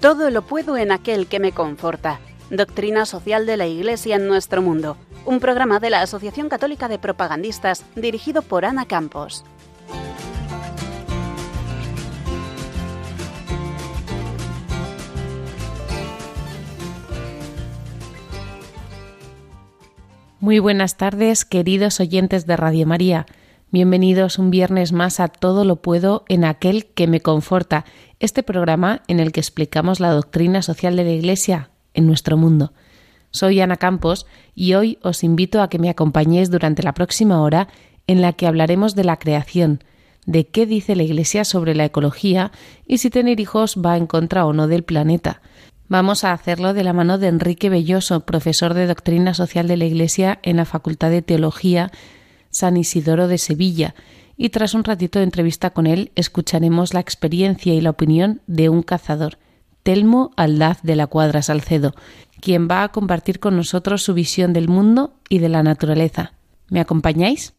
Todo lo puedo en aquel que me conforta. Doctrina Social de la Iglesia en nuestro mundo. Un programa de la Asociación Católica de Propagandistas dirigido por Ana Campos. Muy buenas tardes, queridos oyentes de Radio María. Bienvenidos un viernes más a Todo lo puedo en aquel que me conforta, este programa en el que explicamos la doctrina social de la Iglesia en nuestro mundo. Soy Ana Campos y hoy os invito a que me acompañéis durante la próxima hora en la que hablaremos de la creación, de qué dice la Iglesia sobre la ecología y si tener hijos va en contra o no del planeta. Vamos a hacerlo de la mano de Enrique Belloso, profesor de Doctrina Social de la Iglesia en la Facultad de Teología San Isidoro de Sevilla, y tras un ratito de entrevista con él escucharemos la experiencia y la opinión de un cazador, Telmo Aldaz de la Cuadra Salcedo, quien va a compartir con nosotros su visión del mundo y de la naturaleza. ¿Me acompañáis?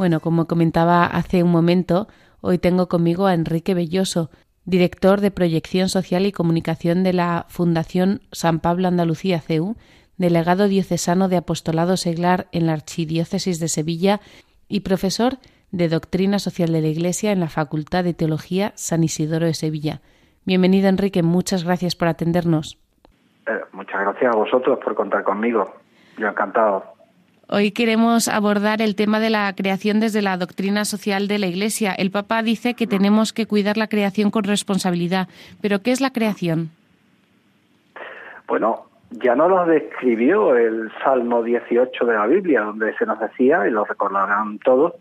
Bueno, como comentaba hace un momento, hoy tengo conmigo a Enrique Belloso, director de Proyección Social y Comunicación de la Fundación San Pablo Andalucía CEU, delegado diocesano de Apostolado Seglar en la Archidiócesis de Sevilla y profesor de Doctrina Social de la Iglesia en la Facultad de Teología San Isidoro de Sevilla. Bienvenido, Enrique. Muchas gracias por atendernos. Eh, muchas gracias a vosotros por contar conmigo. Yo encantado. Hoy queremos abordar el tema de la creación desde la doctrina social de la Iglesia. El Papa dice que tenemos que cuidar la creación con responsabilidad. ¿Pero qué es la creación? Bueno, ya nos lo describió el Salmo 18 de la Biblia, donde se nos decía, y lo recordarán todos,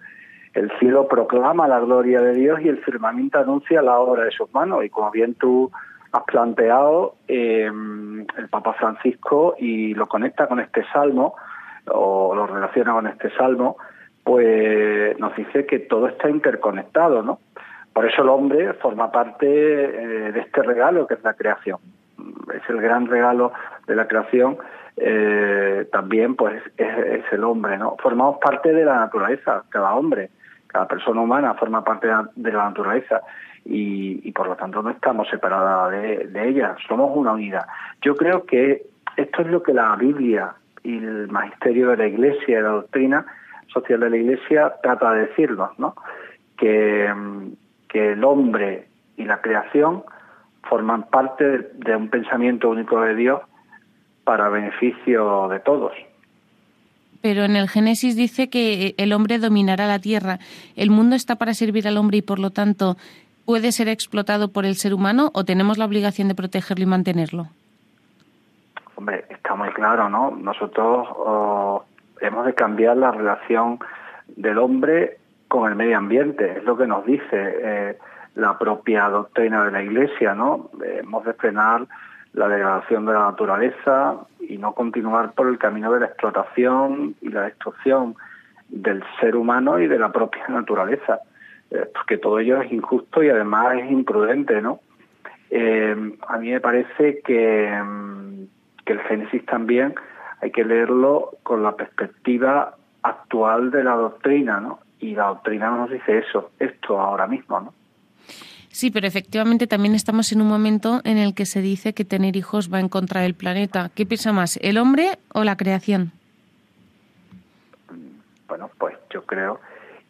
el cielo proclama la gloria de Dios y el firmamento anuncia la obra de sus manos. Y como bien tú has planteado, eh, el Papa Francisco y lo conecta con este salmo, o lo relaciona con este salmo, pues nos dice que todo está interconectado, ¿no? Por eso el hombre forma parte eh, de este regalo que es la creación. Es el gran regalo de la creación, eh, también pues es, el hombre, ¿no? Formamos parte de la naturaleza, cada hombre, cada persona humana forma parte de la naturaleza y, por lo tanto no estamos separados de, de ella, somos una unidad. Yo creo que esto es lo que la Biblia y el magisterio de la Iglesia y la doctrina social de la Iglesia trata de decirnos, ¿no? Que, que el hombre y la creación forman parte de, un pensamiento único de Dios para beneficio de todos. Pero en el Génesis dice que el hombre dominará la tierra. ¿El mundo está para servir al hombre y por lo tanto puede ser explotado por el ser humano o tenemos la obligación de protegerlo y mantenerlo? Hombre, está muy claro, ¿no? Nosotros oh, hemos de cambiar la relación del hombre con el medio ambiente, es lo que nos dice eh, la propia doctrina de la Iglesia, ¿no? hemos de frenar la degradación de la naturaleza y no continuar por el camino de la explotación y la destrucción del ser humano y de la propia naturaleza, eh, porque todo ello es injusto y además es imprudente, ¿no? Eh, a mí me parece que mm, el Génesis también hay que leerlo con la perspectiva actual de la doctrina, ¿no? Y la doctrina nos dice eso, esto ahora mismo, ¿no? Sí, pero efectivamente también estamos en un momento en el que se dice que tener hijos va en contra del planeta. ¿Qué piensa más, el hombre o la creación? Bueno, pues yo creo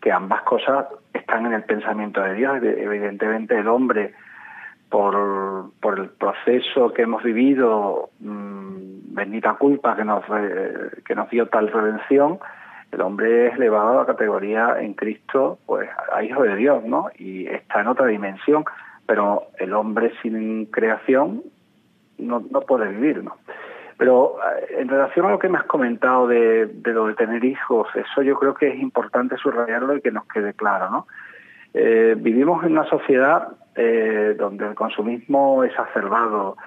que ambas cosas están en el pensamiento de Dios. Evidentemente el hombre por, por el proceso que hemos vivido, mm, bendita culpa que nos, que nos dio tal redención, el hombre es elevado a categoría en Cristo, pues a hijo de Dios, ¿no? Y está en otra dimensión, pero el hombre sin creación no, no puede vivir, ¿no? Pero eh, en relación a lo que me has comentado de, de lo de tener hijos, eso yo creo que es importante subrayarlo y que nos quede claro, ¿no? Eh, vivimos en una sociedad eh, donde el consumismo es acerbado,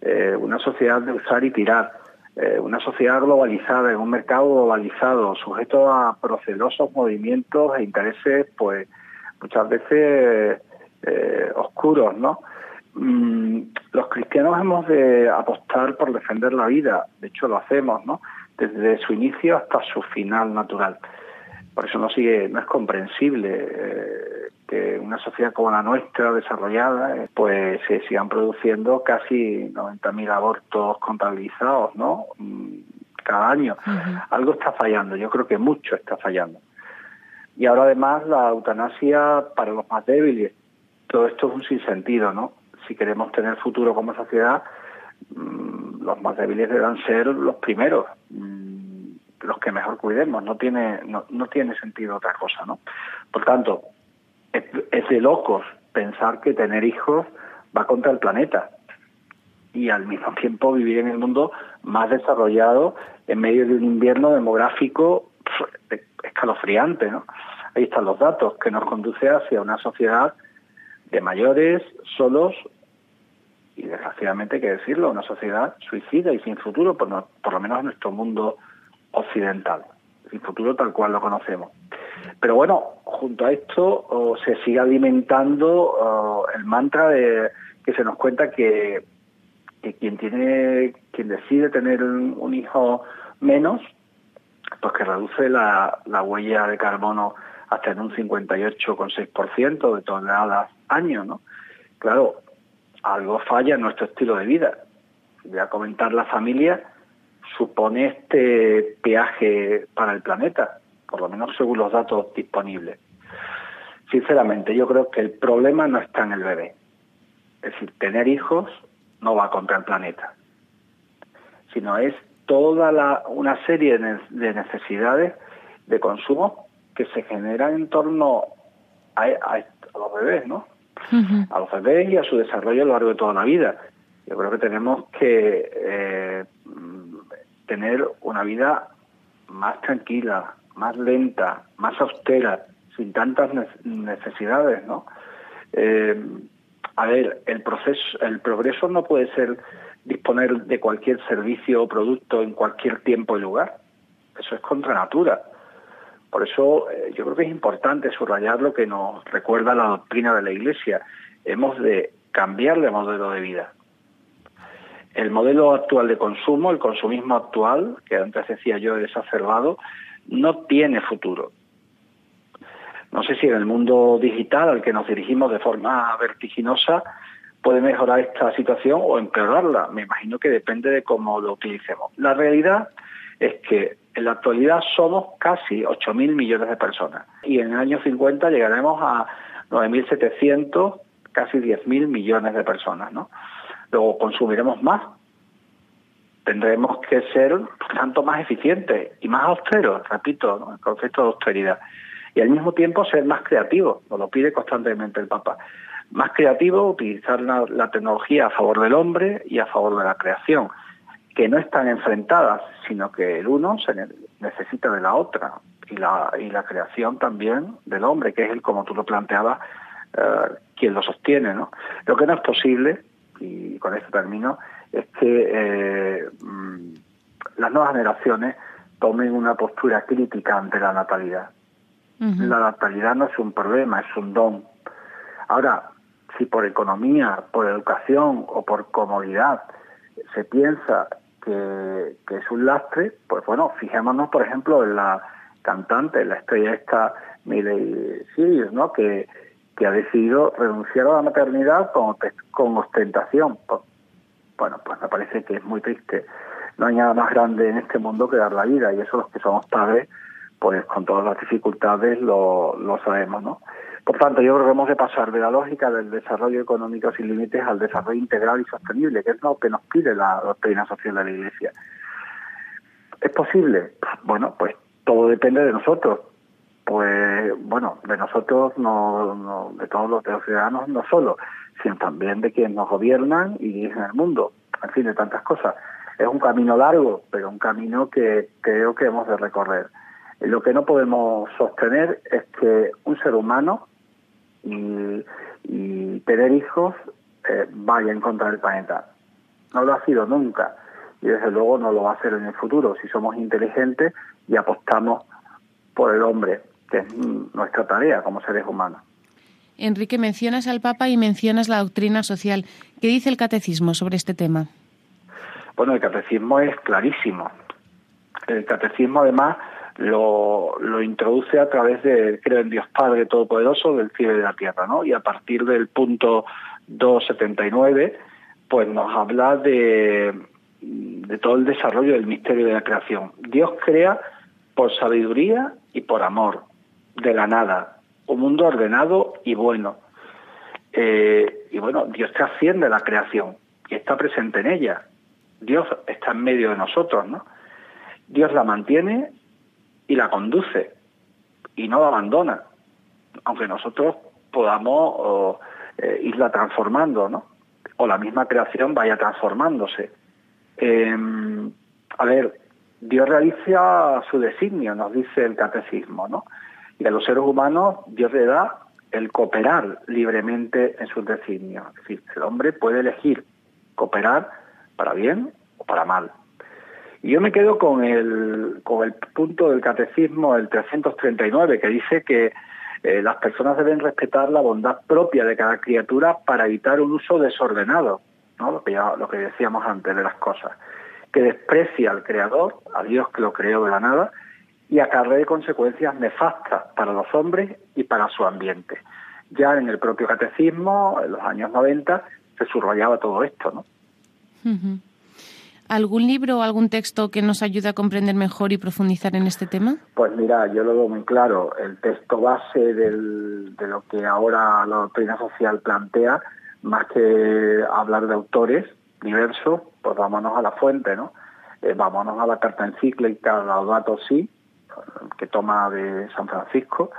eh, una sociedad de usar y tirar, una sociedad globalizada, en un mercado globalizado, sujeto a procelosos movimientos e intereses, pues muchas veces eh, oscuros, ¿no? Mm, los cristianos hemos de apostar por defender la vida, de hecho lo hacemos, ¿no? Desde su inicio hasta su final natural. Por eso no sigue, no es comprensible eh, que una sociedad como la nuestra, desarrollada, eh, pues se sigan produciendo casi 90.000 abortos contabilizados, ¿no? Mm, cada año. Algo está fallando, yo creo que mucho está fallando. Y ahora además la eutanasia para los más débiles. Todo esto es un sinsentido, ¿no? Si queremos tener futuro como sociedad, mm, los más débiles deberán ser los primeros, mm, los que mejor cuidemos. No tiene, no, no tiene sentido otra cosa, ¿no? Por tanto, es, de locos pensar que tener hijos va contra el planeta y al mismo tiempo vivir en el mundo más desarrollado en medio de un invierno demográfico escalofriante, ¿no? Ahí están los datos que nos conduce hacia una sociedad de mayores, solos y desgraciadamente hay que decirlo, una sociedad suicida y sin futuro, por, por lo menos en nuestro mundo occidental, sin futuro tal cual lo conocemos. Pero bueno, junto a esto se sigue alimentando el mantra de que se nos cuenta que, que quien tiene, quien decide tener un hijo menos, pues que reduce la, la huella de carbono hasta en un 58,6% de toneladas año, ¿no? Claro, algo falla en nuestro estilo de vida. Voy a comentar la familia supone este peaje para el planeta, por lo menos según los datos disponibles. Sinceramente, yo creo que el problema no está en el bebé. Es decir, tener hijos no va contra el planeta, sino es toda la, una serie de necesidades de consumo que se generan en torno a, los bebés, ¿no? A los bebés y a su desarrollo a lo largo de toda la vida. Yo creo que tenemos que eh, tener una vida más tranquila, más lenta, más austera, sin tantas necesidades, ¿no? Eh, a ver, el proceso, el progreso no puede ser disponer de cualquier servicio o producto en cualquier tiempo y lugar. Eso es contra natura. Por eso eh, yo creo que es importante subrayar lo que nos recuerda la doctrina de la Iglesia. Hemos de cambiar de modelo de vida. El modelo actual de consumo, el consumismo actual, que antes decía yo desacerbado, no tiene futuro. No sé si en el mundo digital al que nos dirigimos de forma vertiginosa puede mejorar esta situación o empeorarla. Me imagino que depende de cómo lo utilicemos. La realidad es que en la actualidad somos casi 8.000 millones de personas y en el año 50 llegaremos a 9.700, casi 10.000 millones de personas. ¿no? Luego consumiremos más. Tendremos que ser, tanto, más eficientes y más austeros, repito, el concepto de austeridad. Y al mismo tiempo ser más creativos, nos lo pide constantemente el Papa más creativo, utilizar la, tecnología a favor del hombre y a favor de la creación, que no están enfrentadas, sino que el uno se necesita de la otra y la, y la creación también del hombre, que es el, como tú lo planteabas, eh, quien lo sostiene. ¿no? Lo que no es posible, y con esto termino, es que eh, mm, las nuevas generaciones tomen una postura crítica ante la natalidad. La natalidad no es un problema, es un don. Ahora, si por economía, por educación o por comodidad se piensa que, es un lastre, pues bueno, fijémonos por ejemplo en la cantante, la estrella esta Miley Cyrus, ¿no? Que, que ha decidido renunciar a la maternidad con, ostentación. Pues, bueno, pues me parece que es muy triste. No hay nada más grande en este mundo que dar la vida y eso los que somos padres, pues con todas las dificultades lo, lo sabemos, ¿no? Por tanto, yo creo que hemos de pasar de la lógica del desarrollo económico sin límites al desarrollo integral y sostenible, que es lo que nos pide la doctrina social de la Iglesia. ¿Es posible? Bueno, pues todo depende de nosotros. Pues bueno, de nosotros, no, de todos los, ciudadanos, no solo, sino también de quienes nos gobiernan y dirigen el mundo. En fin, de tantas cosas. Es un camino largo, pero un camino que creo que hemos de recorrer. Lo que no podemos sostener es que un ser humano y, tener hijos eh, vaya en contra del planeta. No lo ha sido nunca y desde luego no lo va a ser en el futuro si somos inteligentes y apostamos por el hombre, que es nuestra tarea como seres humanos. Enrique, mencionas al Papa y mencionas la doctrina social. ¿Qué dice el catecismo sobre este tema? Bueno, el catecismo es clarísimo. El catecismo además lo, lo introduce a través de creo en Dios Padre Todopoderoso del cielo y de la tierra, ¿no? Y a partir del punto 279, pues nos habla de, de todo el desarrollo del misterio de la creación. Dios crea por sabiduría y por amor, de la nada, un mundo ordenado y bueno. Eh, y bueno, Dios trasciende la creación y está presente en ella. Dios está en medio de nosotros, ¿no? Dios la mantiene y la conduce y no la abandona, aunque nosotros podamos eh, irla transformando, ¿no? O la misma creación vaya transformándose. Em, a ver, Dios realiza su designio, nos dice el catecismo, ¿no? Y a los seres humanos Dios le da el cooperar libremente en sus designios. Es decir, el hombre puede elegir cooperar para bien o para mal. Y yo me quedo con el, con el punto del catecismo, el 339, que dice que eh, las personas deben respetar la bondad propia de cada criatura para evitar un uso desordenado, ¿no? lo, que lo que decíamos antes de las cosas, que desprecia al Creador, a Dios que lo creó de la nada, y acarree consecuencias nefastas para los hombres y para su ambiente. Ya en el propio catecismo, en los años 90, se subrayaba todo esto, ¿no? ¿Algún libro o algún texto que nos ayude a comprender mejor y profundizar en este tema? Pues mira, yo lo veo muy claro. El texto base del, de lo que ahora la doctrina social plantea, más que hablar de autores diversos, pues vámonos a la fuente, ¿no? Eh, vámonos a la carta encíclica Laudato Si, que toma de San Francisco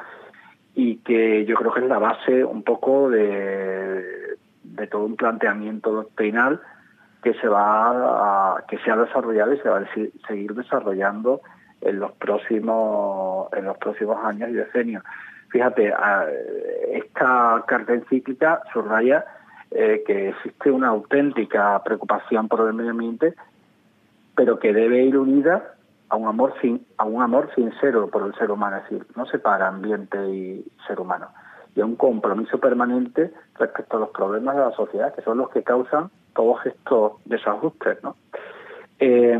y que yo creo que es la base un poco de, de todo un planteamiento doctrinal que se va a, que se ha desarrollado y se va a seguir desarrollando en los próximos en los próximos años y decenios. Fíjate, esta carta encíclica subraya eh, que existe una auténtica preocupación por el medio ambiente, pero que debe ir unida a un amor a un amor sincero por el ser humano, es decir, no separa ambiente y ser humano, y a un compromiso permanente respecto a los problemas de la sociedad, que son los que causan todos estos desajustes, ¿no? Eh,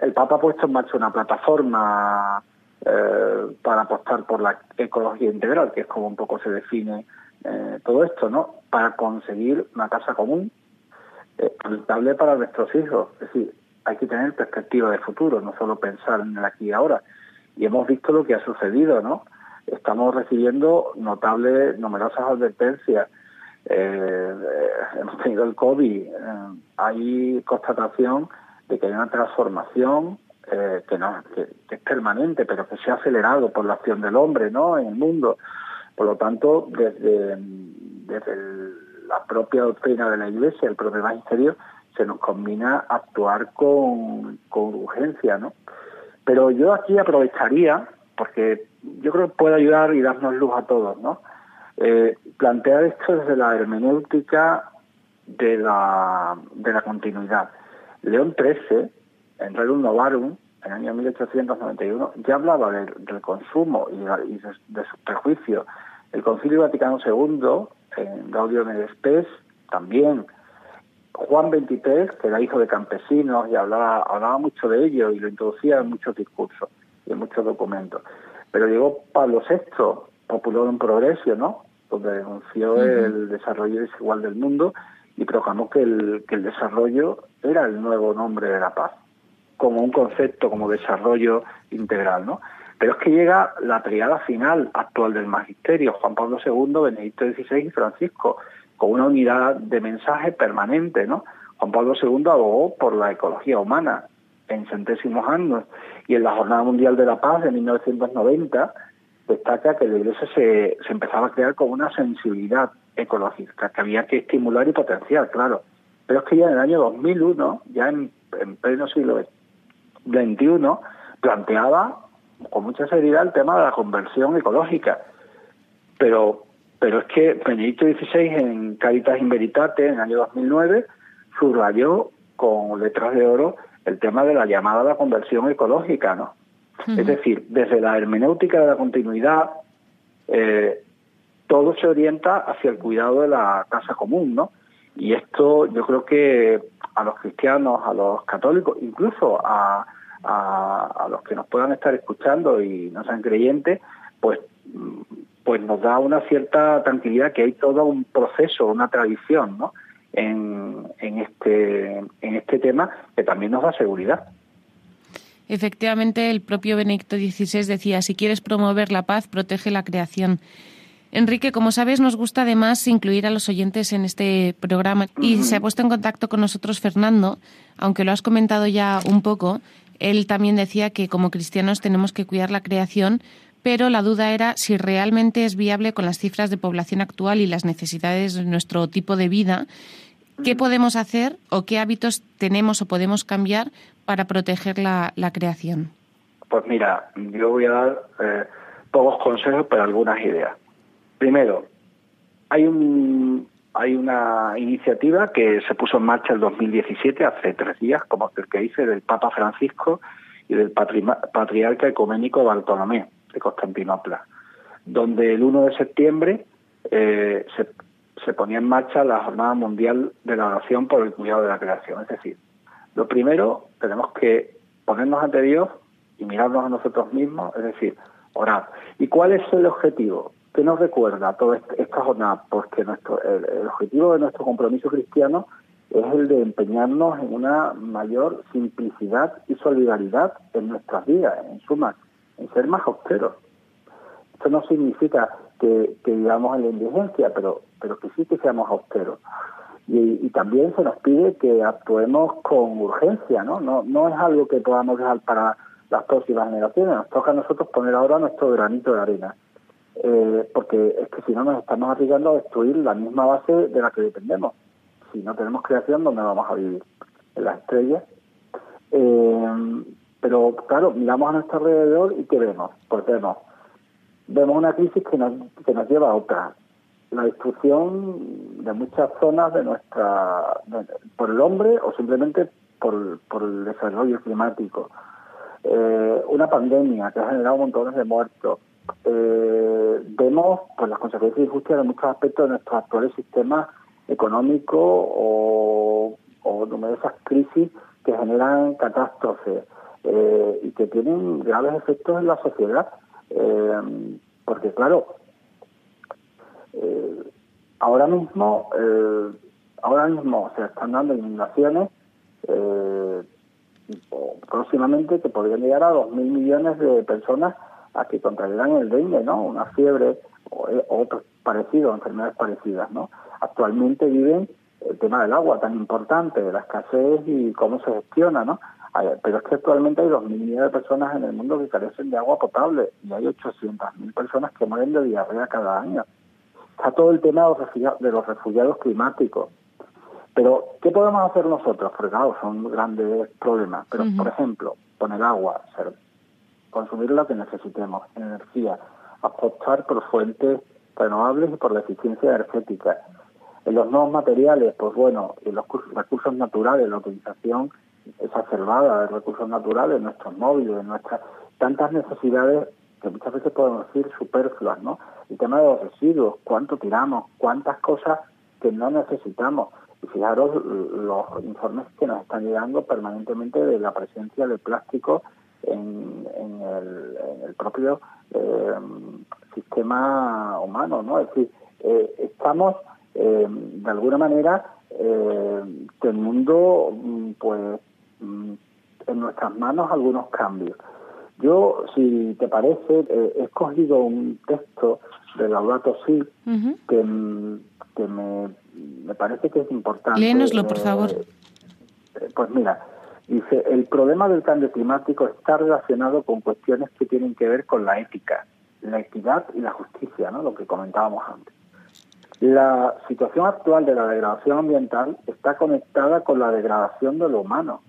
el Papa ha puesto en marcha una plataforma eh, para apostar por la ecología integral, que es como un poco se define eh, todo esto, ¿no? Para conseguir una casa común rentable para nuestros hijos. Es decir, hay que tener perspectiva de futuro, no solo pensar en el aquí y ahora. Y hemos visto lo que ha sucedido, ¿no? Estamos recibiendo notables, numerosas advertencias. Eh, hemos tenido el COVID. Eh, hay constatación de que hay una transformación eh, que, no, que, es permanente, pero que se ha acelerado por la acción del hombre, ¿no? En el mundo. Por lo tanto, desde, desde la propia doctrina de la Iglesia, el propio magisterio, se nos combina actuar con, urgencia, ¿no? Pero yo aquí aprovecharía, porque yo creo que puede ayudar y darnos luz a todos, ¿no? Eh, plantear esto desde la hermenéutica de la, de la continuidad. León XIII, en Rerum Novarum, en el año 1891, ya hablaba del, consumo y, de, sus prejuicios. El Concilio Vaticano II, en Gaudium et Spes, también Juan XXIII, que era hijo de campesinos y hablaba, hablaba mucho de ello y lo introducía en muchos discursos y en muchos documentos. Pero llegó Pablo VI, populó un progreso, ¿no? Donde denunció el desarrollo desigual del mundo y proclamó que el, que el desarrollo era el nuevo nombre de la paz, como un concepto, como desarrollo integral, ¿no? Pero es que llega la triada final actual del magisterio, Juan Pablo II, Benedicto XVI y Francisco, con una unidad de mensaje permanente, ¿no? Juan Pablo II abogó por la ecología humana en centésimos años y en la Jornada Mundial de la Paz de 1990 destaca que la Iglesia se, se empezaba a crear con una sensibilidad ecológica que había que estimular y potenciar, claro. Pero es que ya en el año 2001, ya en, en pleno siglo XXI, planteaba con mucha seriedad el tema de la conversión ecológica. Pero pero es que Benedicto XVI en Caritas in Veritate, en el año 2009, subrayó con letras de oro el tema de la llamada a la conversión ecológica, ¿no? Es decir, desde la hermenéutica de la continuidad, eh, todo se orienta hacia el cuidado de la casa común, ¿no? Y esto yo creo que a los cristianos, a los católicos, incluso a, a, los que nos puedan estar escuchando y no sean creyentes, pues, pues nos da una cierta tranquilidad que hay todo un proceso, una tradición, ¿no? En, en, este, en este tema que también nos da seguridad. Efectivamente, el propio Benedicto XVI decía, si quieres promover la paz, protege la creación. Enrique, como sabes, nos gusta además incluir a los oyentes en este programa y se ha puesto en contacto con nosotros Fernando, aunque lo has comentado ya un poco. Él también decía que como cristianos tenemos que cuidar la creación, pero la duda era si realmente es viable con las cifras de población actual y las necesidades de nuestro tipo de vida. ¿Qué podemos hacer o qué hábitos tenemos o podemos cambiar para proteger la, creación? Pues mira, yo voy a dar eh, pocos consejos, pero algunas ideas. Primero, hay un hay una iniciativa que se puso en marcha el 2017, hace tres días, como el que dice, del Papa Francisco y del Patriarca Ecuménico Bartolomé de Constantinopla, donde el 1 de septiembre eh, se, ponía en marcha la Jornada Mundial de la Oración por el Cuidado de la Creación. Es decir, lo primero, tenemos que ponernos ante Dios y mirarnos a nosotros mismos, es decir, orar. ¿Y cuál es el objetivo? ¿Qué nos recuerda toda esta jornada? Porque nuestro, el, objetivo de nuestro compromiso cristiano es el de empeñarnos en una mayor simplicidad y solidaridad en nuestras vidas, en suma, en ser más austeros. Esto no significa que, que vivamos en la indigencia, pero, pero que sí que seamos austeros. Y, también se nos pide que actuemos con urgencia, ¿no? ¿no? No es algo que podamos dejar para las próximas generaciones, nos toca a nosotros poner ahora nuestro granito de arena. Eh, porque es que si no nos estamos arriesgando a destruir la misma base de la que dependemos. Si no tenemos creación, ¿dónde vamos a vivir? En las estrellas. Eh, pero claro, miramos a nuestro alrededor y ¿qué vemos? Pues vemos, vemos una crisis que nos, que nos lleva a otra. La destrucción de muchas zonas de nuestra, por el hombre o simplemente por, por el desarrollo climático. Eh, una pandemia que ha generado montones de muertos, eh, vemos pues las consecuencias de injusticia de muchos aspectos de nuestros actuales sistemas económicos o, numerosas crisis que generan catástrofes eh, y que tienen graves efectos en la sociedad. Eh, porque claro, eh, ahora mismo, ahora mismo se están dando inundaciones próximamente que podrían llegar a dos mil millones de personas a que contraerán el dengue, ¿no? Una fiebre o, parecidos, enfermedades parecidas, ¿no? Actualmente viven el tema del agua tan importante, de la escasez y cómo se gestiona, ¿no? Pero es que actualmente hay 2.000 millones de personas en el mundo que carecen de agua potable y hay 800.000 personas que mueren de diarrea cada año. Está todo el tema de los refugiados, climáticos. Pero, ¿qué podemos hacer nosotros? Porque, claro, son grandes problemas. Pero, por ejemplo, poner agua, ser consumir lo que necesitemos, energía, apostar por fuentes renovables y por la eficiencia energética. En los nuevos materiales, pues bueno, en los recursos naturales, la utilización exacerbada de recursos naturales, nuestros móviles, nuestras tantas necesidades que muchas veces podemos decir superfluas, ¿no? El tema de los residuos, cuánto tiramos, cuántas cosas que no necesitamos. Y fijaros los informes que nos están llegando permanentemente de la presencia de plástico en, el, propio eh, sistema humano, ¿no? Es decir, eh, estamos eh, de alguna manera teniendo mm, pues mm, en nuestras manos algunos cambios. Yo, si te parece, he escogido un texto de Laudato Si que, mm, que me, me, parece que es importante. Léenoslo, por favor. pues mira, Dice, el problema del cambio climático está relacionado con cuestiones que tienen que ver con la ética, la equidad y la justicia, ¿no? lo que comentábamos antes. La situación actual de la degradación ambiental está conectada con la degradación de lo humano.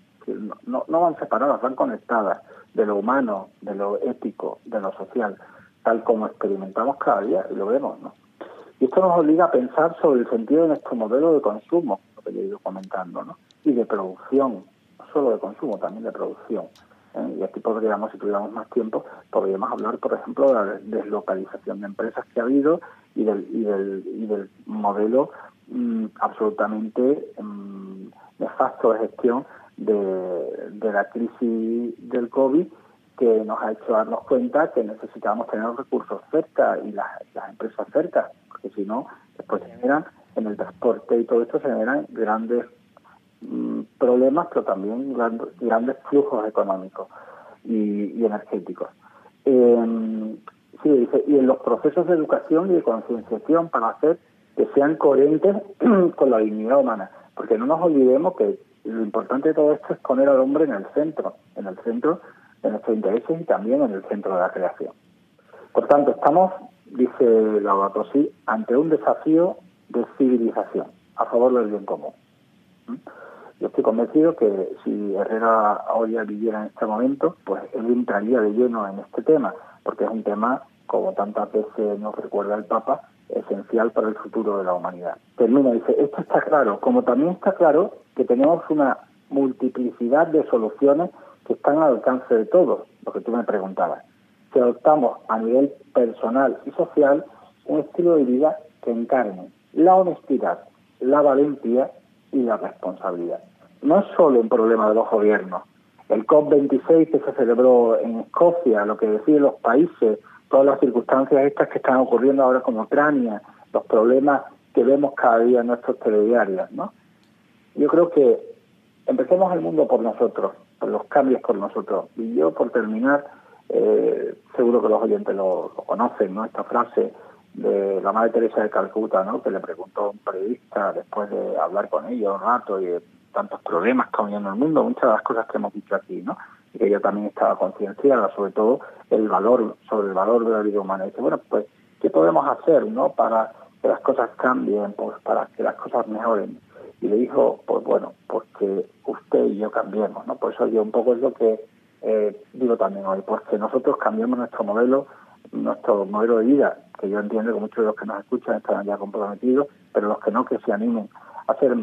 No, no van separadas, van conectadas de lo humano, de lo ético, de lo social, tal como experimentamos cada día y lo vemos. ¿no? Y esto nos obliga a pensar sobre el sentido de nuestro modelo de consumo, lo que he ido comentando, ¿no? y de producción solo de consumo, también de producción. ¿eh? y aquí podríamos, si tuviéramos más tiempo, podríamos hablar, por ejemplo, de la deslocalización de empresas que ha habido y del, y del, y del modelo mm, absolutamente mm, nefasto de gestión de, la crisis del COVID que nos ha hecho darnos cuenta que necesitamos tener los recursos cerca y las, empresas cerca, porque si no, después generan en el transporte y todo esto generan grandes mm, problemas, pero también grandes, flujos económicos y, energéticos. Eh, sí, y en los procesos de educación y de concienciación para hacer que sean coherentes con la dignidad humana, porque no nos olvidemos que lo importante de todo esto es poner al hombre en el centro, en el centro de nuestros intereses y también en el centro de la creación. Por tanto, estamos, dice Laudato Si, ante un desafío de civilización a favor del bien común. ¿Mm? Yo estoy convencido que si Herrera hoy viviera en este momento, pues él entraría de lleno en este tema, porque es un tema, como tantas veces nos recuerda el Papa, esencial para el futuro de la humanidad. Termina, dice, esto está claro, como también está claro que tenemos una multiplicidad de soluciones que están al alcance de todos, lo que tú me preguntabas. Si adoptamos a nivel personal y social un estilo de vida que encarne la honestidad, la valentía y la responsabilidad. No es solo un problema de los gobiernos. El COP26 que se celebró en Escocia, lo que deciden los países, todas las circunstancias estas que están ocurriendo ahora con Ucrania, los problemas que vemos cada día en nuestros telediarios, ¿no? Yo creo que empecemos el mundo por nosotros, los cambios por nosotros. Y yo, por terminar, eh, seguro que los oyentes lo, conocen, ¿no? Esta frase de la Madre Teresa de Calcuta, ¿no? Que le preguntó a un periodista después de hablar con ella un rato y de tantos problemas que hay en el mundo, muchas de las cosas que hemos dicho aquí, ¿no? Y que ella también estaba concienciada, sobre todo el valor, sobre el valor de la vida humana. Y dice, bueno, pues, ¿qué podemos hacer, ¿no? Para que las cosas cambien, pues, para que las cosas mejoren y le dijo, pues bueno, pues que usted y yo cambiemos, ¿no? Por eso yo un poco es lo que eh, digo también hoy, pues que nosotros cambiemos nuestro modelo, nuestro modelo de vida, que yo entiendo que muchos de los que nos escuchan están ya comprometidos, pero los que no, que se animen a ser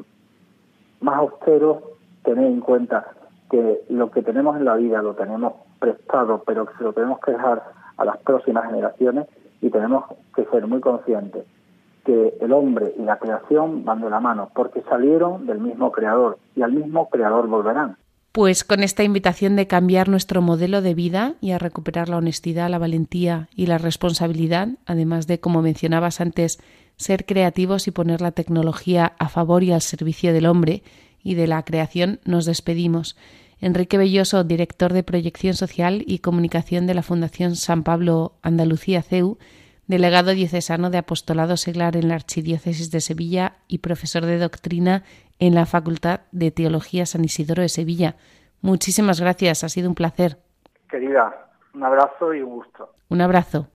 más austeros, tener en cuenta que lo que tenemos en la vida lo tenemos prestado, pero que se lo tenemos que dejar a las próximas generaciones y tenemos que ser muy conscientes que el hombre y la creación van de la mano, porque salieron del mismo creador y al mismo creador volverán. Pues con esta invitación de cambiar nuestro modelo de vida y a recuperar la honestidad, la valentía y la responsabilidad, además de, como mencionabas antes, ser creativos y poner la tecnología a favor y al servicio del hombre y de la creación, nos despedimos. Enrique Belloso, director de Proyección Social y Comunicación de la Fundación San Pablo Andalucía CEU, delegado diocesano de apostolado seglar en la Archidiócesis de Sevilla y profesor de doctrina en la Facultad de Teología San Isidoro de Sevilla. Muchísimas gracias, ha sido un placer. Querida, un abrazo y un gusto. Un abrazo.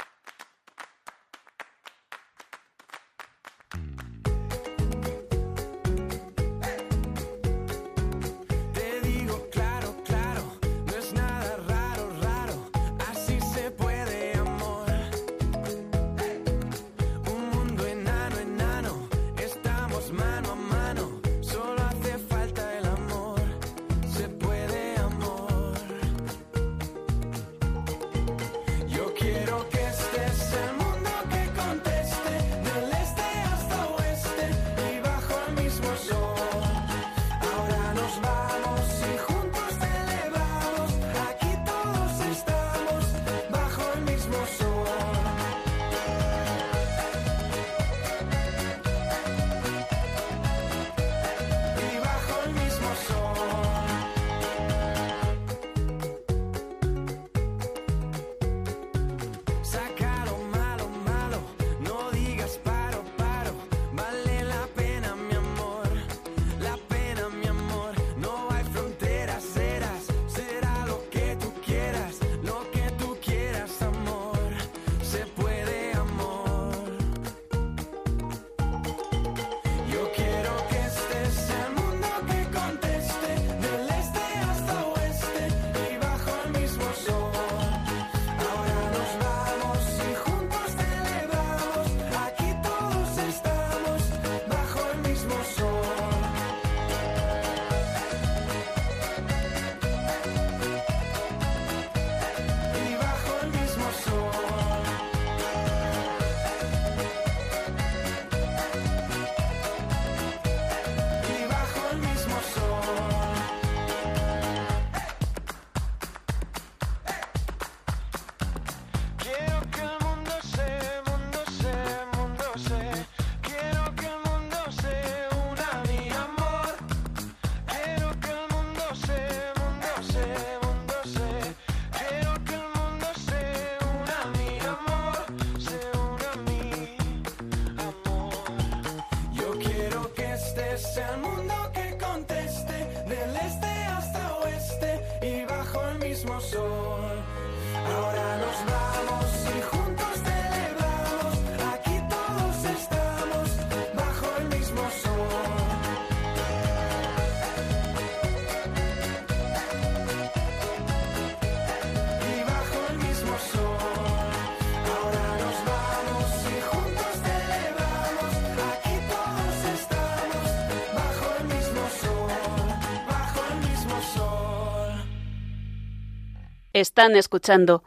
Están escuchando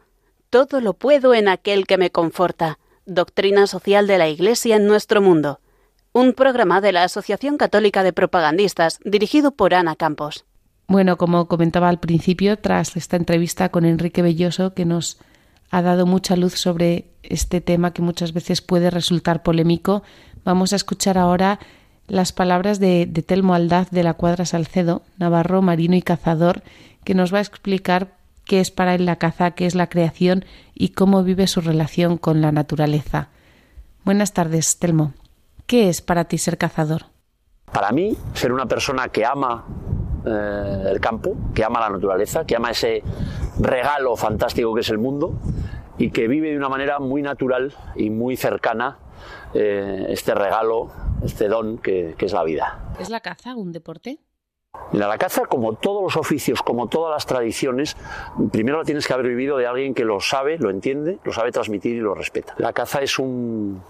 Todo lo puedo en aquel que me conforta, Doctrina Social de la Iglesia en nuestro mundo, un programa de la Asociación Católica de Propagandistas dirigido por Ana Campos. Bueno, como comentaba al principio, tras esta entrevista con Enrique Belloso, que nos ha dado mucha luz sobre este tema que muchas veces puede resultar polémico, vamos a escuchar ahora las palabras de, Telmo Aldaz de la Cuadra Salcedo, navarro, marino y cazador, que nos va a explicar qué es para él la caza, qué es la creación y cómo vive su relación con la naturaleza. Buenas tardes, Telmo. ¿Qué es para ti ser cazador? Para mí, ser una persona que ama eh, el campo, que ama la naturaleza, que ama ese regalo fantástico que es el mundo y que vive de una manera muy natural y muy cercana eh, este regalo, este don que, que es la vida. ¿Es la caza un deporte? Mira, la caza, como todos los oficios, como todas las tradiciones, primero la tienes que haber vivido de alguien que lo sabe, lo entiende, lo sabe transmitir y lo respeta. La caza es un,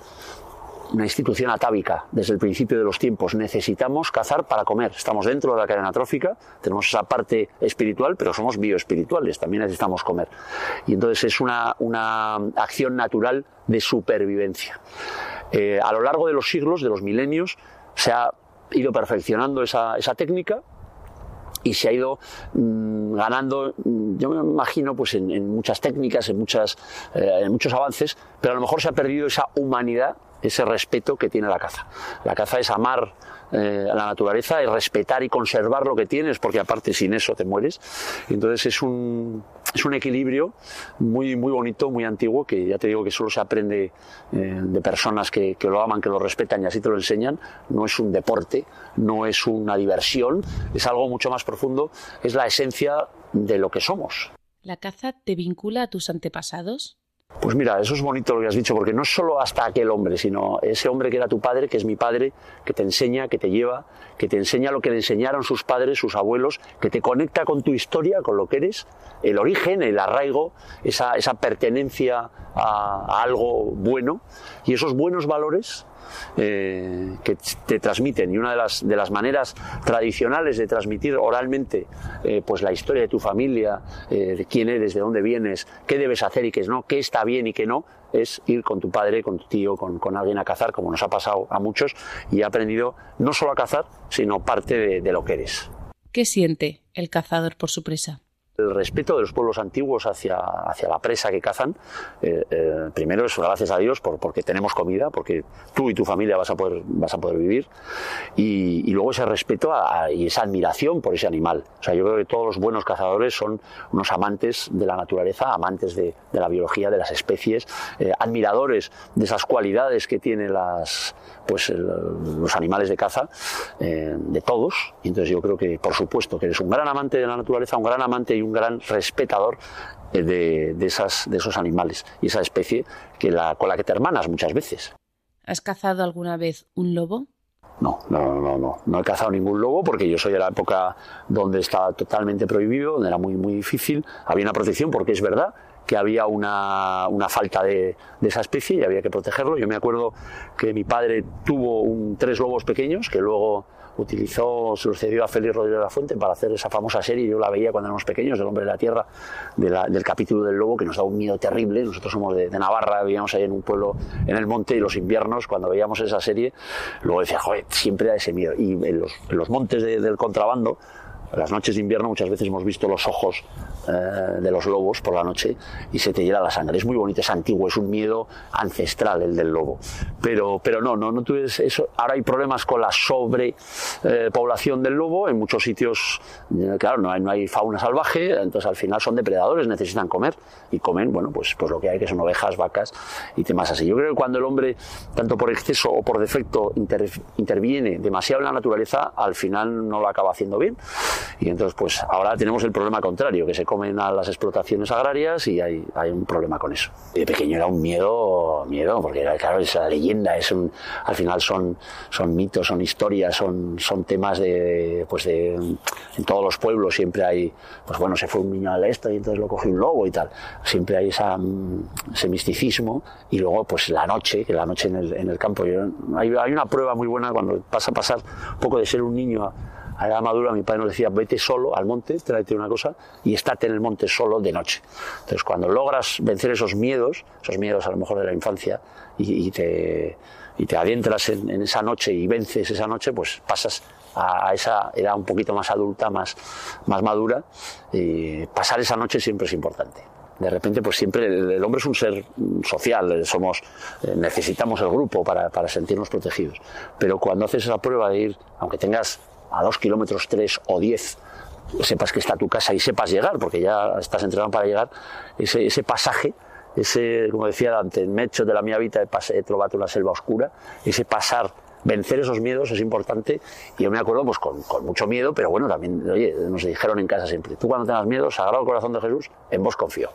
una institución atávica desde el principio de los tiempos. Necesitamos cazar para comer. Estamos dentro de la cadena trófica, tenemos esa parte espiritual, pero somos bioespirituales, también necesitamos comer. Y entonces es una, acción natural de supervivencia. Eh, a lo largo de los siglos, de los milenios, se ha ido perfeccionando esa técnica y se ha ido mm, ganando, mm, yo me imagino, pues en, muchas técnicas, en, muchas, eh, en muchos avances, pero a lo mejor se ha perdido esa humanidad ese respeto que tiene la caza. La caza es amar eh, a la naturaleza, es respetar y conservar lo que tienes, porque aparte sin eso te mueres. Entonces es un, es un equilibrio muy, muy bonito, muy antiguo, que ya te digo que solo se aprende eh, de personas que, lo aman, que lo respetan y así te lo enseñan. No es un deporte, no es una diversión, es algo mucho más profundo, es la esencia de lo que somos. ¿La caza te vincula a tus antepasados? Pues mira, eso es bonito lo que has dicho, porque no es solo hasta aquel hombre, sino ese hombre que era tu padre, que es mi padre, que te enseña, que te lleva, que te enseña lo que le enseñaron sus padres, sus abuelos, que te conecta con tu historia, con lo que eres, el origen, el arraigo, esa, esa pertenencia a algo bueno, y esos buenos valores eh, que te transmiten. Y una de las, de las maneras tradicionales de transmitir oralmente eh, pues la historia de tu familia, eh, de quién eres, de dónde vienes, qué debes hacer y qué no, qué está bien y qué no, es ir con tu padre, con tu tío, con, con alguien a cazar, como nos ha pasado a muchos, y he aprendido no solo a cazar, sino parte de, de lo que eres. ¿Qué siente el cazador por su presa? El respeto de los pueblos antiguos hacia, hacia la presa que cazan, eh, eh, primero es gracias a Dios por, porque tenemos comida, porque tú y tu familia vas a poder, vas a poder vivir, y, luego ese respeto y esa admiración por ese animal. O sea, yo creo que todos los buenos cazadores son unos amantes de la naturaleza, amantes de, la biología, de las especies, eh, admiradores de esas cualidades que tienen las, pues, los animales de caza, de todos. Y entonces yo creo que, por supuesto, que eres un gran amante de la naturaleza, un gran amante y un gran respetador eh, de, esas, de esos animales y esa especie que la, con la que te hermanas muchas veces. ¿Has cazado alguna vez un lobo? No, no, no, no, no he cazado ningún lobo porque yo soy de la época donde estaba totalmente prohibido, donde era muy, muy difícil. Había una protección porque es verdad que había una, una falta de, de, esa especie y había que protegerlo. Yo me acuerdo que mi padre tuvo un, tres lobos pequeños que luego utilizó, se los cedió a Félix Rodríguez de la Fuente para hacer esa famosa serie, yo la veía cuando éramos pequeños, del hombre de la tierra, del capítulo del lobo, que nos da un miedo terrible, nosotros somos de, Navarra, vivíamos ahí en un pueblo en el monte y los inviernos, cuando veíamos esa serie, luego decía, joder, siempre da ese miedo. Y en los montes del contrabando, las noches de invierno muchas veces hemos visto los ojos eh, de los lobos por la noche y se te hiela la sangre. Es muy bonito, es antiguo, es un miedo ancestral el del lobo. Pero, pero no, no, no tú eso. Ahora hay problemas con la sobrepoblación del lobo. En muchos sitios, eh, claro, no hay, no hay fauna salvaje, entonces al final son depredadores, necesitan comer y comen, bueno, pues, pues lo que hay que son ovejas, vacas y temas así. Yo creo que cuando el hombre, tanto por exceso o por defecto, interviene demasiado en la naturaleza, al final no lo acaba haciendo bien. Y entonces, pues ahora tenemos el problema contrario, que se comen a las explotaciones agrarias y hay, hay un problema con eso. De pequeño era un miedo, miedo, porque claro, esa leyenda, es un, al final son, son mitos, son historias, son, son temas de, pues de, en todos los pueblos siempre hay, pues bueno, se fue un niño al este y entonces lo cogió un lobo y tal. Siempre hay esa, ese misticismo y luego, pues la noche, que la noche en el, en el campo, hay, hay una prueba muy buena cuando pasa a pasar un poco de ser un niño a edad madura mi padre nos decía, vete solo al monte, tráete una cosa y estate en el monte solo de noche. Entonces cuando logras vencer esos miedos, esos miedos a lo mejor de la infancia, y, te, y te adentras en, esa noche y vences esa noche, pues pasas a, esa edad un poquito más adulta, más, más madura, y pasar esa noche siempre es importante de repente pues siempre el, hombre es un ser social, somos, eh, necesitamos el grupo para, para, sentirnos protegidos. Pero cuando haces esa prueba de ir, aunque tengas a dos kilómetros, tres o diez, sepas que está tu casa y sepas llegar, porque ya estás entrenado para llegar, ese, ese pasaje, ese, como decía Dante, mecho de la mia vida he trovato una selva oscura, ese pasar vencer esos miedos es importante y yo me acuerdo pues con, mucho miedo, pero bueno, también, oye, nos dijeron en casa siempre, tú cuando tengas miedo, Sagrado Corazón de Jesús, en vos confío.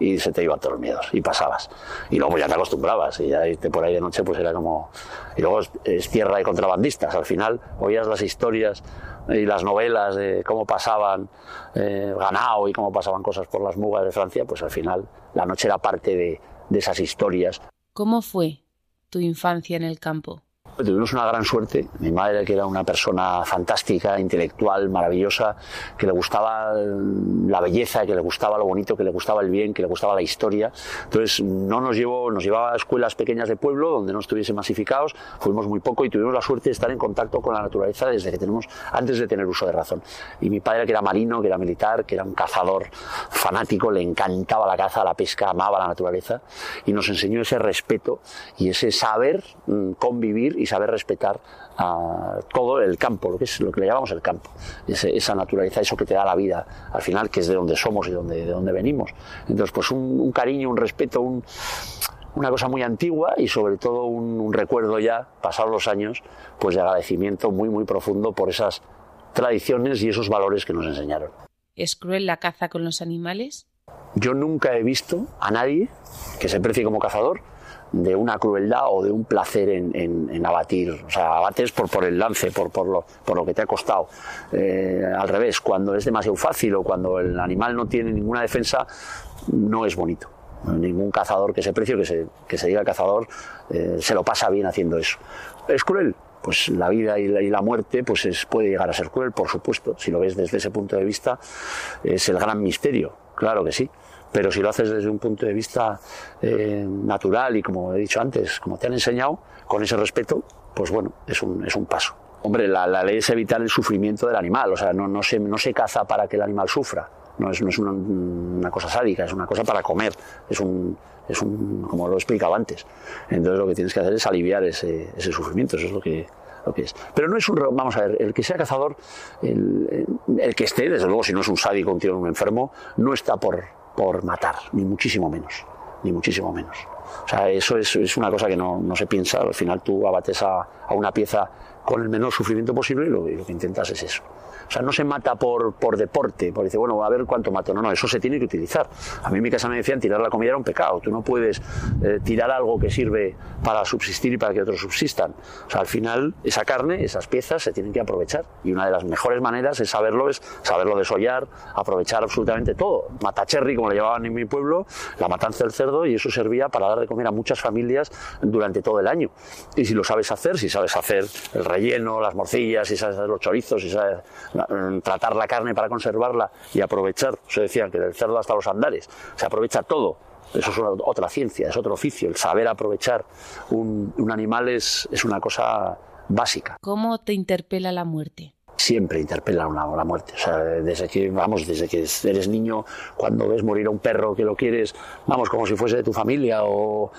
Y se te iban todos los miedos y pasabas. Y luego ya te acostumbrabas y ya irte por ahí de noche pues era como... Y luego es, tierra de contrabandistas, al final oías las historias y las novelas de cómo pasaban eh, ganado y cómo pasaban cosas por las mugas de Francia, pues al final la noche era parte de, de esas historias. ¿Cómo fue tu infancia en el campo? Tuvimos una gran suerte. Mi madre, que era una persona fantástica, intelectual, maravillosa, que le gustaba la belleza, que le gustaba lo bonito, que le gustaba el bien, que le gustaba la historia. Entonces, no nos llevó, nos llevaba a escuelas pequeñas de pueblo donde no estuviesen masificados. Fuimos muy poco y tuvimos la suerte de estar en contacto con la naturaleza desde que tenemos, antes de tener uso de razón. Y mi padre, que era marino, que era militar, que era un cazador fanático, le encantaba la caza, la pesca, amaba la naturaleza y nos enseñó ese respeto y ese saber mm, convivir y saber respetar a todo el campo, lo que es lo que le llamamos el campo, esa naturaleza, eso que te da la vida al final, que es de donde somos y donde, de donde venimos. Entonces, pues un, cariño, un respeto, una cosa muy antigua y sobre todo un, recuerdo ya, pasados los años, pues de agradecimiento muy, muy profundo por esas tradiciones y esos valores que nos enseñaron. ¿Es cruel la caza con los animales? Yo nunca he visto a nadie que se precie como cazador de una crueldad o de un placer en, abatir. O sea, abates por, por el lance, por, por, lo, por lo que te ha costado. Eh, al revés, cuando es demasiado fácil o cuando el animal no tiene ninguna defensa, no es bonito. Ningún cazador que se precie, que se, que se diga cazador, eh, se lo pasa bien haciendo eso. ¿Es cruel? Pues la vida y la, muerte pues es, puede llegar a ser cruel, por supuesto. Si lo ves desde ese punto de vista, es el gran misterio, claro que sí pero si lo haces desde un punto de vista eh, natural y como he dicho antes, como te han enseñado, con ese respeto, pues bueno, es un, es un paso. Hombre, la, ley es evitar el sufrimiento del animal, o sea, no, no, se, no se caza para que el animal sufra, no es, no es una, cosa sádica, es una cosa para comer, es un, es un, como lo he explicado antes. Entonces lo que tienes que hacer es aliviar ese, ese sufrimiento, eso es lo que, lo que es. Pero no es un, vamos a ver, el que sea cazador, el, el que esté, desde luego si no es un sádico, un tío, un enfermo, no está por, por matar, ni muchísimo menos, ni muchísimo menos. O sea, eso es, es una cosa que no, se piensa, al final tú abates a, una pieza con el menor sufrimiento posible y lo que intentas es eso. O sea, no se mata por, por deporte, por decir, bueno, a ver cuánto mato. No, no, eso se tiene que utilizar. A mí en mi casa me decían tirar la comida era un pecado. Tú no puedes eh, tirar algo que sirve para subsistir y para que otros subsistan. O sea, al final, esa carne, esas piezas se tienen que aprovechar. Y una de las mejores maneras es saberlo, es saberlo desollar, aprovechar absolutamente todo. Matacherry, como le llamaban en mi pueblo, la matanza del cerdo, y eso servía para dar de comer a muchas familias durante todo el año. Y si lo sabes hacer, si sabes hacer el relleno, las morcillas, si sabes hacer los chorizos, si sabes tratar la carne para conservarla y aprovechar, se decía que del cerdo hasta los andares, se aprovecha todo. Eso es otra ciencia, es otro oficio. El saber aprovechar un, un animal es, es una cosa básica. ¿Cómo te interpela la muerte? Siempre interpela una, la muerte. O sea, desde que, vamos, desde que eres niño, cuando ves morir a un perro que lo quieres, vamos, como si fuese de tu familia o,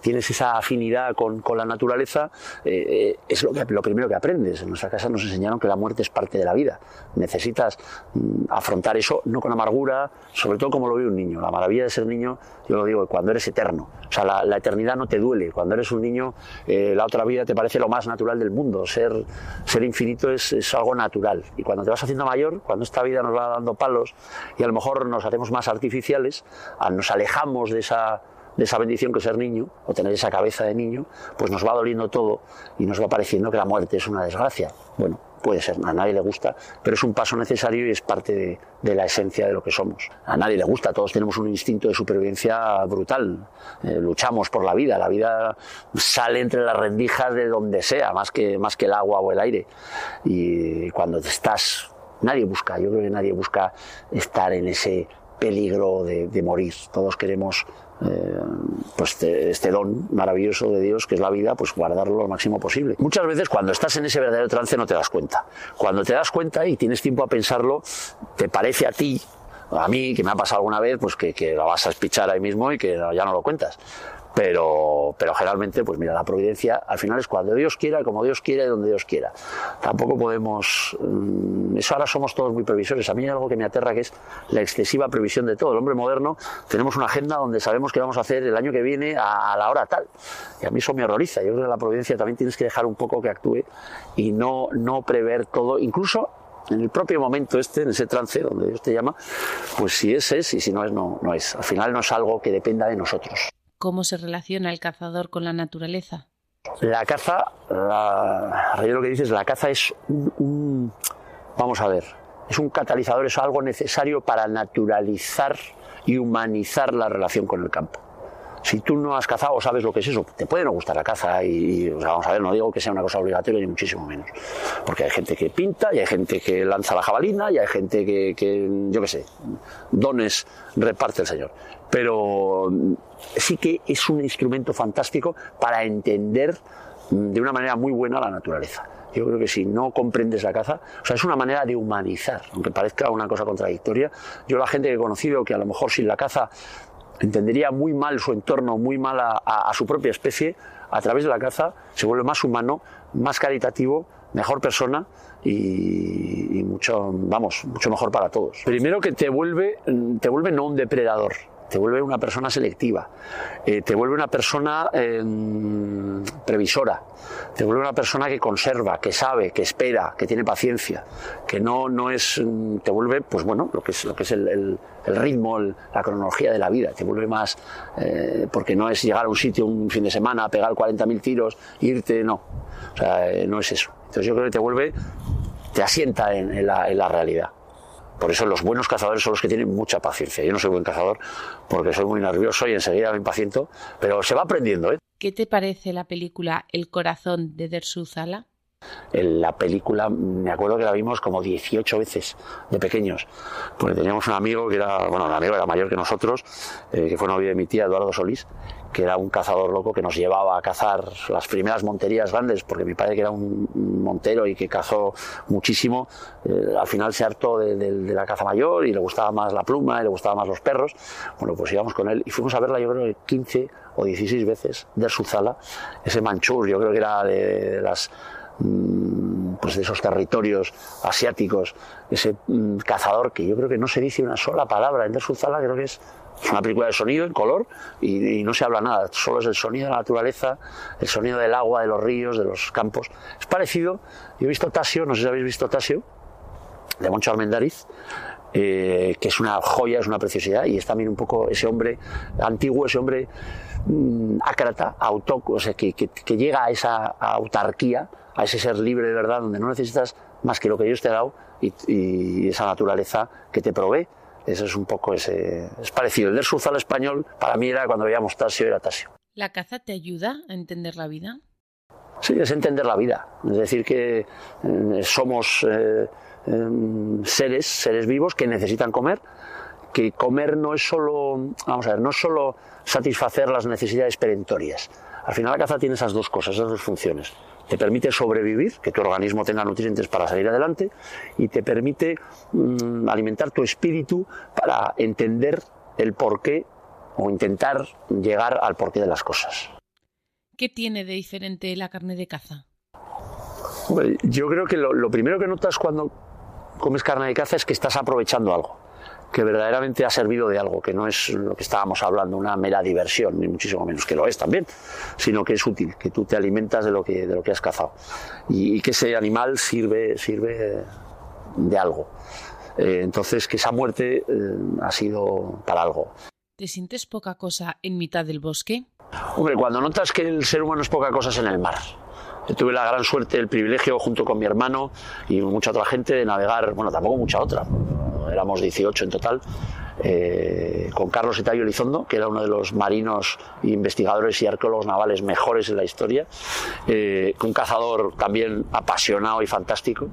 tienes esa afinidad con, con la naturaleza, eh, es lo, que, lo primero que aprendes. En nuestra casa nos enseñaron que la muerte es parte de la vida. Necesitas mm, afrontar eso no con amargura, sobre todo como lo ve un niño. La maravilla de ser niño, yo lo digo, cuando eres eterno. O sea, la, eternidad no te duele. Cuando eres un niño, eh, la otra vida te parece lo más natural del mundo. Ser, ser infinito es, es algo natural. Y cuando te vas haciendo mayor, cuando esta vida nos va dando palos y a lo mejor nos hacemos más artificiales, nos alejamos de esa, de esa bendición que es ser niño o tener esa cabeza de niño, pues nos va doliendo todo y nos va pareciendo que la muerte es una desgracia. Bueno, puede ser, a nadie le gusta, pero es un paso necesario y es parte de, la esencia de lo que somos. A nadie le gusta, todos tenemos un instinto de supervivencia brutal, eh, luchamos por la vida, la vida sale entre las rendijas de donde sea, más que, más que el agua o el aire. Y cuando estás, nadie busca, yo creo que nadie busca estar en ese peligro de morir, todos queremos eh, pues este, este don maravilloso de Dios que es la vida, pues guardarlo lo máximo posible. Muchas veces cuando estás en ese verdadero trance no te das cuenta. Cuando te das cuenta y tienes tiempo a pensarlo, te parece a ti a mí, que me ha pasado alguna vez, pues que, que la vas a espichar ahí mismo y que ya no lo cuentas pero, pero generalmente, pues mira, la providencia al final es cuando Dios quiera, como Dios quiera y donde Dios quiera. Tampoco podemos, mm, eso ahora somos todos muy previsores. A mí hay algo que me aterra que es la excesiva previsión de todo. El hombre moderno tenemos una agenda donde sabemos qué vamos a hacer el año que viene a, la hora tal. Y a mí eso me horroriza. Yo creo que la providencia también tienes que dejar un poco que actúe y no, no prever todo, incluso en el propio momento este, en ese trance donde Dios te llama, pues si es, es y si no es, no, no es. Al final no es algo que dependa de nosotros cómo se relaciona el cazador con la naturaleza. La caza, la, lo que dices, la caza es un, vamos a ver, es un catalizador, es algo necesario para naturalizar y humanizar la relación con el campo. Si tú no has cazado sabes lo que es eso, te puede no gustar la caza y, vamos a ver, no digo que sea una cosa obligatoria ni muchísimo menos, porque hay gente que pinta y hay gente que lanza la jabalina y hay gente que yo qué sé, dones reparte el Señor pero sí que es un instrumento fantástico para entender de una manera muy buena la naturaleza. Yo creo que si no comprendes la caza, o sea, es una manera de humanizar, aunque parezca una cosa contradictoria. Yo la gente que he conocido que a lo mejor sin la caza entendería muy mal su entorno, muy mal a, su propia especie, a través de la caza se vuelve más humano, más caritativo, mejor persona y, y, mucho, vamos, mucho mejor para todos. Primero que te vuelve, te vuelve no un depredador, te vuelve una persona selectiva, eh, te vuelve una persona em, previsora, te vuelve una persona que conserva, que sabe, que espera, que tiene paciencia, que no, no es, mm, te vuelve, pues bueno, lo que es, lo que es el, ritmo, la cronología de la vida, te vuelve más, eh, porque no es llegar a un sitio un fin de semana, pegar 40.000 tiros, irte, no, o sea, eh, no es eso. Entonces yo creo que te vuelve, te asienta en la realidad. Por eso los buenos cazadores son los que tienen mucha paciencia. Yo no soy buen cazador porque soy muy nervioso y enseguida me impaciento, pero se va aprendiendo. ¿eh? ¿Qué te parece la película El corazón de Dersuzala? La película, me acuerdo que la vimos como 18 veces de pequeños, porque teníamos un amigo que era, bueno, un amigo era mayor que nosotros, eh, que fue novio de mi tía, Eduardo Solís, que era un cazador loco que nos llevaba a cazar las primeras monterías grandes, porque mi padre que era un montero y que cazó muchísimo, eh, al final se hartó de, la caza mayor y le gustaba más la pluma y le gustaban más los perros. Bueno, pues íbamos con él y fuimos a verla yo creo que 15 o 16 veces de Suzala, ese manchur, yo creo que era de las Mm, pues de esos territorios asiáticos, ese mm, cazador que yo creo que no se dice una sola palabra. En Dersuzala creo que es una película de sonido en color y, no se habla nada, solo es el sonido de la naturaleza, el sonido del agua, de los ríos, de los campos. Es parecido, yo he visto Tasio, no sé si habéis visto Tasio, de Moncho Armendariz, eh, que es una joya, es una preciosidad y es también un poco ese hombre antiguo, ese hombre mm, ácrata, o sea, que, llega a esa autarquía a ese ser libre de verdad, donde no necesitas más que lo que Dios te ha dado y, esa naturaleza que te provee. Eso es un poco ese. Es parecido. El del al español, para mí era cuando veíamos Tasio, era Tasio. ¿La caza te ayuda a entender la vida? Sí, es entender la vida. Es decir, que eh, somos eh, em, seres, seres vivos que necesitan comer, que comer no es solo, vamos a ver, no es solo satisfacer las necesidades perentorias. Al final la caza tiene esas dos cosas, esas dos funciones te permite sobrevivir, que tu organismo tenga nutrientes para salir adelante y te permite mm, alimentar tu espíritu para entender el porqué o intentar llegar al porqué de las cosas. ¿Qué tiene de diferente la carne de caza? yo creo que lo primero que notas cuando comes carne de caza es que estás aprovechando algo que verdaderamente ha servido de algo, que no es lo que estábamos hablando, una mera diversión, ni muchísimo menos, que lo es también, sino que es útil, que tú te alimentas de lo que, de lo que has cazado y, que ese animal sirve, sirve de algo. Eh, entonces, que esa muerte eh, ha sido para algo. ¿Te sientes poca cosa en mitad del bosque? Hombre, cuando notas que el ser humano es poca cosa es en el mar. tuve la gran suerte, el privilegio, junto con mi hermano y mucha otra gente, de navegar, bueno, tampoco mucha otra, éramos 18 en total, eh, con Carlos Etayo Elizondo, que era uno de los marinos, investigadores y arqueólogos navales mejores en la historia, eh, un cazador también apasionado y fantástico,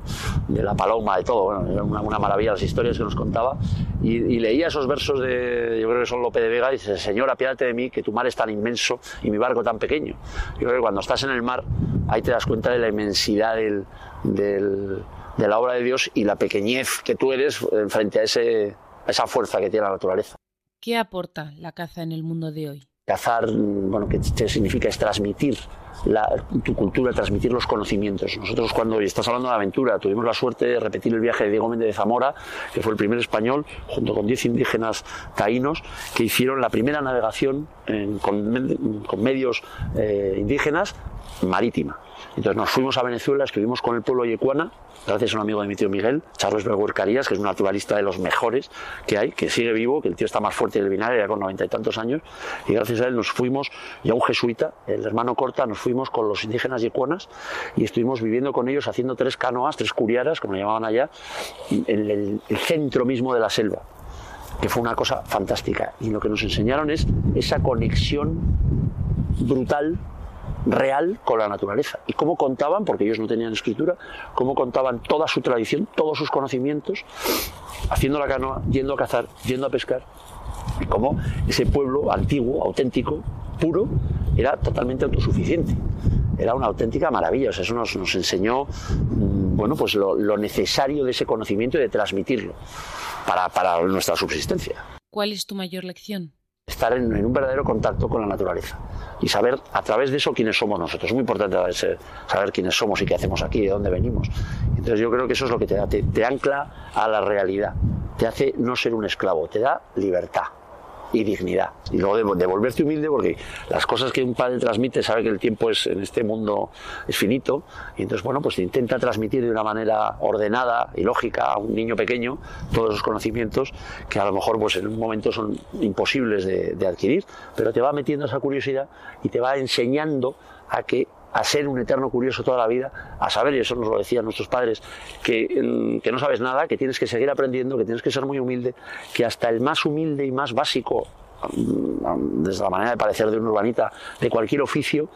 de la paloma, de todo, bueno, era una, maravilla las historias que nos contaba, y, leía esos versos de, yo creo que son Lope de Vega, y dice, Señor, apiádate de mí, que tu mar es tan inmenso y mi barco tan pequeño. Yo creo que cuando estás en el mar, ahí te das cuenta de la inmensidad del, de la obra de Dios y la pequeñez que tú eres frente a ese esa fuerza que tiene la naturaleza. ¿Qué aporta la caza en el mundo de hoy? Cazar, bueno, que significa es transmitir tu cultura, transmitir los conocimientos. Nosotros cuando estás hablando de aventura, tuvimos la suerte de repetir el viaje de Diego Méndez de Zamora, que fue el primer español, junto con 10 indígenas taínos, que hicieron la primera navegación con, medios eh, indígenas marítima. Entonces nos fuimos a Venezuela, escribimos con el pueblo yecuana, gracias a un amigo de mi tío Miguel, Charles Berguer Carías, que es un naturalista de los mejores que hay, que sigue vivo, que el tío está más fuerte del vinagre, ya con noventa y tantos años, y gracias a él nos fuimos, y a un jesuita, el hermano Corta, nos fuimos con los indígenas yecuanas y estuvimos viviendo con ellos haciendo tres canoas, tres curiaras, como le llamaban allá, en el, el centro mismo de la selva que fue una cosa fantástica. Y lo que nos enseñaron es esa conexión brutal real con la naturaleza. Y cómo contaban, porque ellos no tenían escritura, cómo contaban toda su tradición, todos sus conocimientos, haciendo la canoa, yendo a cazar, yendo a pescar, y cómo ese pueblo antiguo, auténtico, puro, era totalmente autosuficiente. Era una auténtica maravilla. eso nos, nos enseñó mm, bueno, pues lo, necesario de ese conocimiento y de transmitirlo para, para nuestra subsistencia. ¿Cuál es tu mayor lección? Estar en, un verdadero contacto con la naturaleza y saber a través de eso quiénes somos nosotros. Es muy importante saber quiénes somos y qué hacemos aquí, de dónde venimos. Entonces yo creo que eso es lo que te da, te ancla a la realidad, te hace no ser un esclavo, te da libertad y dignidad. Y luego de, humilde porque las cosas que un padre transmite sabe que el tiempo es en este mundo es finito y entonces bueno pues intenta transmitir de una manera ordenada y lógica a un niño pequeño todos esos conocimientos que a lo mejor pues en un momento son imposibles de, de adquirir pero te va metiendo esa curiosidad y te va enseñando a que a ser un eterno curioso toda la vida, a saber, y eso nos lo decían nuestros padres, que, que, no sabes nada, que tienes que seguir aprendiendo, que tienes que ser muy humilde, que hasta el más humilde y más básico, desde la manera de parecer de un urbanita, de cualquier oficio,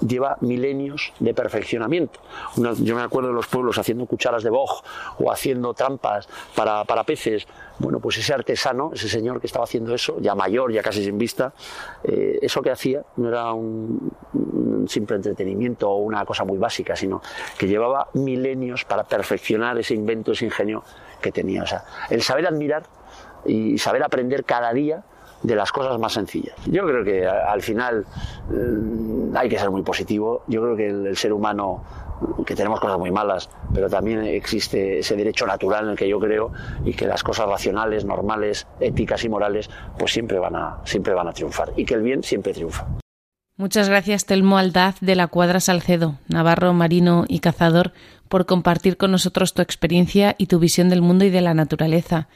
lleva milenios de perfeccionamiento. yo me acuerdo de los pueblos haciendo cucharas de boj o haciendo trampas para, para, peces. Bueno, pues ese artesano, ese señor que estaba haciendo eso, ya mayor, ya casi sin vista, eh, eso que hacía no era un, un, simple entretenimiento o una cosa muy básica, sino que llevaba milenios para perfeccionar ese invento, ese ingenio que tenía. O sea, el saber admirar y saber aprender cada día de las cosas más sencillas. Yo creo que al final mm, hay que ser muy positivo. Yo creo que el, ser humano que tenemos cosas muy malas, pero también existe ese derecho natural en el que yo creo y que las cosas racionales, normales, éticas y morales, pues siempre van a, siempre van a triunfar y que el bien siempre triunfa. Muchas gracias Telmo Aldaz de la Cuadra Salcedo, navarro, marino y cazador, por compartir con nosotros tu experiencia y tu visión del mundo y de la naturaleza.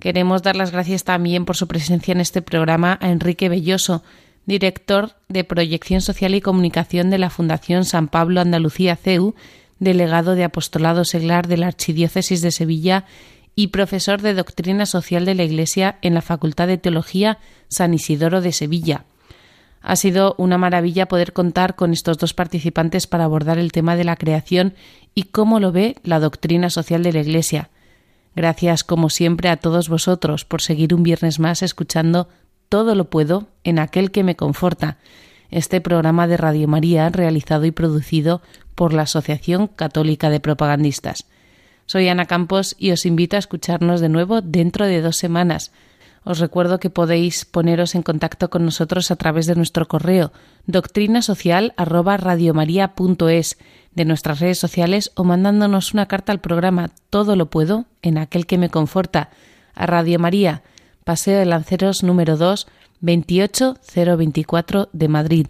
Queremos dar las gracias también por su presencia en este programa a Enrique Belloso, director de Proyección Social y Comunicación de la Fundación San Pablo Andalucía CEU, delegado de Apostolado Seglar de la Archidiócesis de Sevilla y profesor de Doctrina Social de la Iglesia en la Facultad de Teología San Isidoro de Sevilla. Ha sido una maravilla poder contar con estos dos participantes para abordar el tema de la creación y cómo lo ve la doctrina social de la Iglesia. Gracias, como siempre, a todos vosotros por seguir un viernes más escuchando Todo lo puedo en aquel que me conforta, este programa de Radio María realizado y producido por la Asociación Católica de Propagandistas. Soy Ana Campos y os invito a escucharnos de nuevo dentro de dos semanas. Os recuerdo que podéis poneros en contacto con nosotros a través de nuestro correo doctrinasocial@radiomaria.es de nuestras redes sociales o mandándonos una carta al programa Todo lo puedo en aquel que me conforta a Radio María, Paseo de Lanceros número 2, 28024 de Madrid.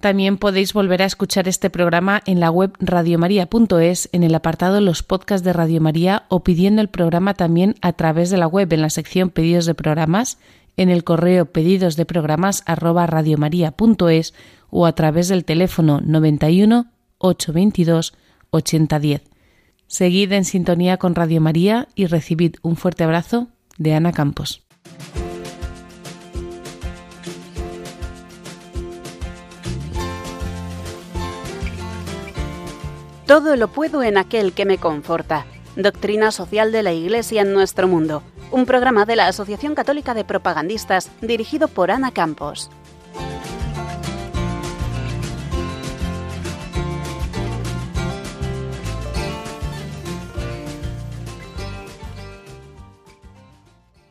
También podéis volver a escuchar este programa en la web radiomaria.es en el apartado Los podcasts de Radio María o pidiendo el programa también a través de la web en la sección Pedidos de programas, en el correo pedidos o a través del teléfono 91 822 8010. Seguid en sintonía con Radio María y recibid un fuerte abrazo de Ana Campos. Todo lo puedo en aquel que me conforta. Doctrina social de la Iglesia en nuestro mundo. Un programa de la Asociación Católica de Propagandistas dirigido por Ana Campos.